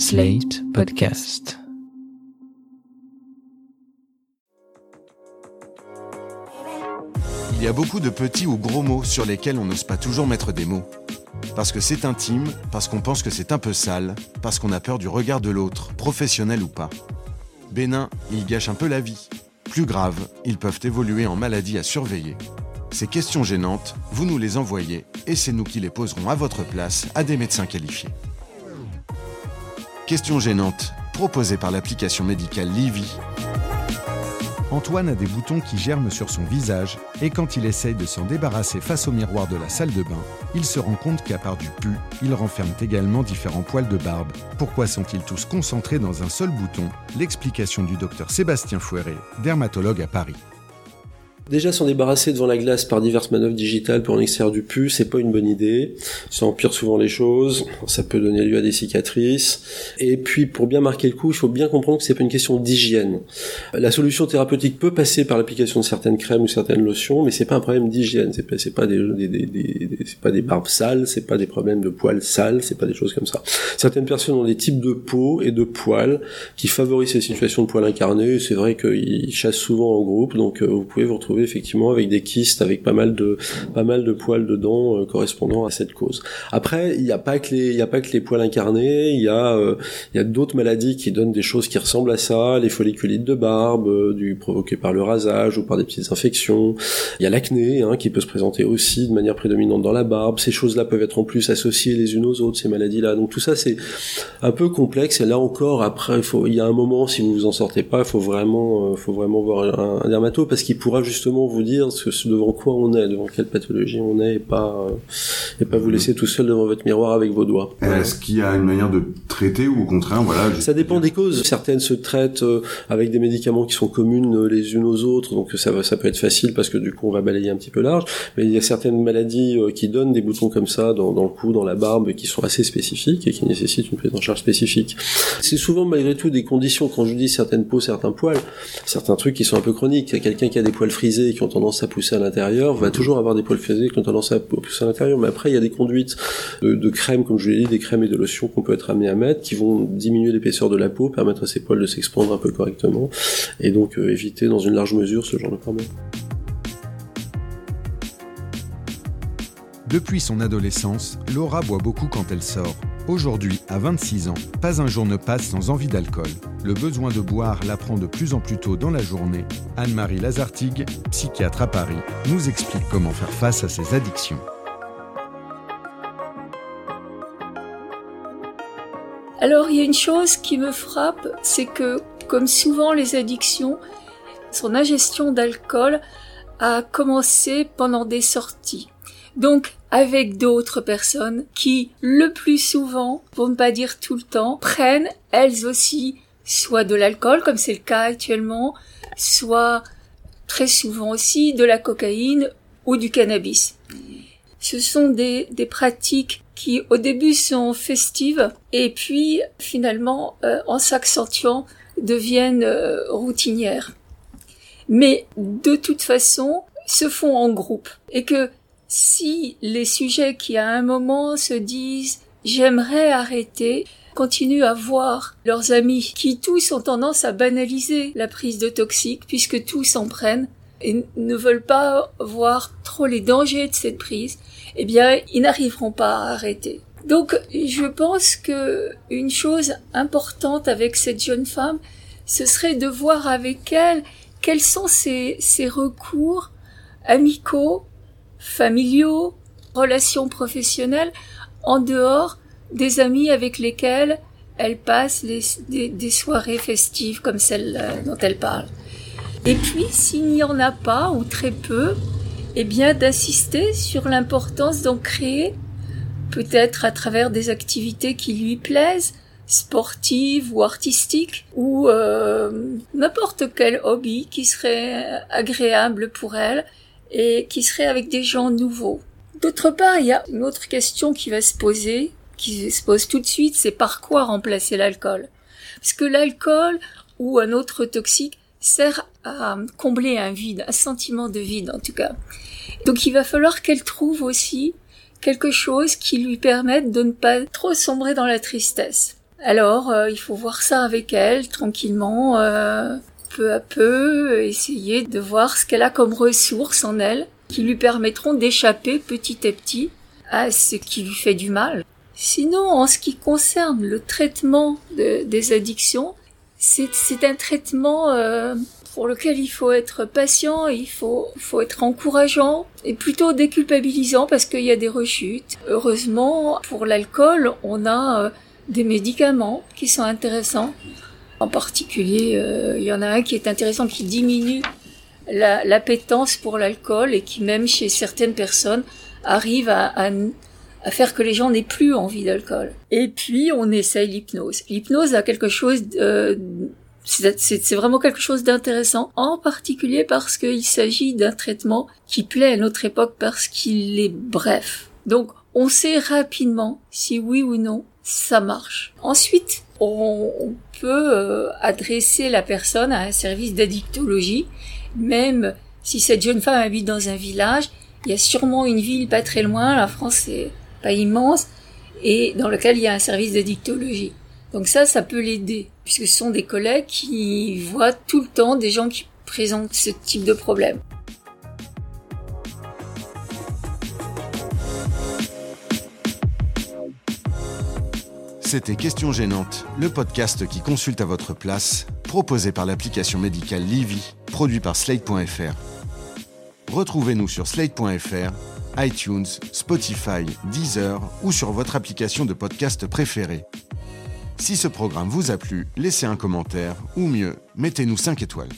Slate Podcast. Il y a beaucoup de petits ou gros mots sur lesquels on n'ose pas toujours mettre des mots. Parce que c'est intime, parce qu'on pense que c'est un peu sale, parce qu'on a peur du regard de l'autre, professionnel ou pas. Bénin, ils gâchent un peu la vie. Plus grave, ils peuvent évoluer en maladie à surveiller. Ces questions gênantes, vous nous les envoyez et c'est nous qui les poserons à votre place à des médecins qualifiés. Questions gênantes, proposées par l'application médicale Livy. Antoine a des boutons qui germent sur son visage et quand il essaye de s'en débarrasser face au miroir de la salle de bain, il se rend compte qu'à part du pu, il renferme également différents poils de barbe. Pourquoi sont-ils tous concentrés dans un seul bouton? L'explication du docteur Sébastien Fouéré, dermatologue à Paris. Déjà s'en débarrasser devant la glace par diverses manœuvres digitales pour en extraire du pu, c'est pas une bonne idée. Ça empire souvent les choses, ça peut donner lieu à des cicatrices. Et puis pour bien marquer le coup, il faut bien comprendre que c'est pas une question d'hygiène. La solution thérapeutique peut passer par l'application de certaines crèmes ou certaines lotions, mais c'est pas un problème d'hygiène. C'est pas, pas des c'est pas des barbes sales, c'est pas des problèmes de poils sales, c'est pas des choses comme ça. Certaines personnes ont des types de peau et de poils qui favorisent ces situations de poils incarnés. C'est vrai qu'ils chassent souvent en groupe, donc euh, vous pouvez vous retrouver effectivement avec des kystes, avec pas mal de pas mal de poils dedans euh, correspondant à cette cause. Après, il n'y a pas que les il y a pas que les poils incarnés, il y a euh, il y a d'autres maladies qui donnent des choses qui ressemblent à ça, les folliculites de barbe, euh, du provoqué par le rasage ou par des petites infections. Il y a l'acné hein, qui peut se présenter aussi de manière prédominante dans la barbe. Ces choses-là peuvent être en plus associées les unes aux autres ces maladies-là. Donc tout ça c'est un peu complexe et là encore après il y a un moment si vous vous en sortez pas, il faut vraiment faut vraiment voir un, un dermato parce qu'il pourra justement vous dire ce, devant quoi on est, devant quelle pathologie on est, et pas et pas vous mhm. laisser tout seul devant votre miroir avec vos doigts. Est-ce qu'il y a une manière de traiter ou au contraire, voilà Ça dépend des causes. Certaines se traitent euh, avec des médicaments qui sont communes euh, les unes aux autres, donc ça va, ça peut être facile parce que du coup on va balayer un petit peu large. Mais il y a certaines maladies euh, qui donnent des boutons comme ça dans, dans le cou, dans la barbe, qui sont assez spécifiques et qui nécessitent une prise en charge spécifique. C'est souvent malgré tout des conditions. Quand je dis certaines peaux, certains poils, certains trucs qui sont un peu chroniques. Il y a quelqu'un qui a des poils frisés qui ont tendance à pousser à l'intérieur va toujours avoir des poils frisés qui ont tendance à pousser à l'intérieur. Mais après, il y a des conduites de, crèmes, comme je l'ai dit, des crèmes et de lotions qu'on peut être amené à mettre, qui vont diminuer l'épaisseur de la peau, permettre à ces poils de s'expandre un peu correctement, et donc euh, éviter dans une large mesure ce genre de problème. Depuis son adolescence, Laura boit beaucoup quand elle sort. Aujourd'hui, à 26 ans, pas un jour ne passe sans envie d'alcool. Le besoin de boire la prend de plus en plus tôt dans la journée. Anne-Marie Lazartigue, psychiatre à Paris, nous explique comment faire face à ces addictions. Alors, il y a une chose qui me frappe, c'est que, comme souvent les addictions, son ingestion d'alcool a commencé pendant des sorties. Avec d'autres personnes qui, le plus souvent, pour ne pas dire tout le temps, prennent elles aussi soit de l'alcool, comme c'est le cas actuellement, soit très souvent aussi de la cocaïne ou du cannabis. Ce sont des, des pratiques qui au début sont festives et puis finalement euh, en s'accentuant deviennent euh, routinières. Mais de toute façon se font en groupe et que si les sujets qui à un moment se disent j'aimerais arrêter, continuent à voir leurs amis qui tous ont tendance à banaliser la prise de toxiques puisque tous en prennent et ne veulent pas voir trop les dangers de cette prise, eh bien, ils n'arriveront pas à arrêter. Donc, je pense que une chose importante avec cette jeune femme, ce serait de voir avec elle quels sont ses, ses recours amicaux familiaux, relations professionnelles, en dehors des amis avec lesquels elle passe des, soirées festives comme celle euh, dont elle parle. Et puis, s'il n'y en a pas ou très peu, eh bien, d'insister sur l'importance d'en créer, peut-être à travers des activités qui lui plaisent, sportives ou artistiques, ou euh, n'importe quel hobby qui serait agréable pour elle, et qui serait avec des gens nouveaux. D'autre part, il y a une autre question qui va se poser, qui se pose tout de suite, c'est par quoi remplacer l'alcool? Parce que l'alcool ou un autre toxique sert à combler un vide, un sentiment de vide en tout cas. Donc il va falloir qu'elle trouve aussi quelque chose qui lui permette de ne pas trop sombrer dans la tristesse. Alors, euh, il faut voir ça avec elle tranquillement, euh, peu à peu, essayer de voir ce qu'elle a comme ressources en elle qui lui permettront d'échapper petit à petit à ce qui lui fait du mal. Sinon, en ce qui concerne le traitement des addictions, c'est un traitement euh, pour lequel il faut être patient, il faut, faut être encourageant et plutôt déculpabilisant parce qu'il y a des rechutes. Heureusement, pour l'alcool, on a euh, des médicaments qui sont intéressants. En particulier, euh, il y en a un qui est intéressant qui diminue l'appétence pour l'alcool et qui même chez certaines personnes arrive à, à, à faire que les gens n'aient plus envie d'alcool. Et puis on essaye l'hypnose. L'hypnose a quelque chose de, c'est vraiment quelque chose d'intéressant, en particulier parce qu'il s'agit d'un traitement qui plaît à notre époque parce qu'il est bref. Donc, on sait rapidement si oui ou non ça marche. Ensuite, on, peut euh, adresser la personne à un service d'addictologie, même si cette jeune femme habite dans un village, il y a sûrement une ville pas très loin, la France est pas immense, et dans lequel il y a un service d'addictologie. Donc ça, ça peut l'aider, puisque ce sont des collègues qui voient tout le temps des gens qui présentent ce type de problème. C'était Question Gênante, le podcast qui consulte à votre place, proposé par l'application médicale Livy, produit par Slate.fr. Retrouvez-nous sur Slate.fr, iTunes, Spotify, Deezer ou sur votre application de podcast préférée. Si ce programme vous a plu, laissez un commentaire ou mieux, mettez-nous 5 étoiles.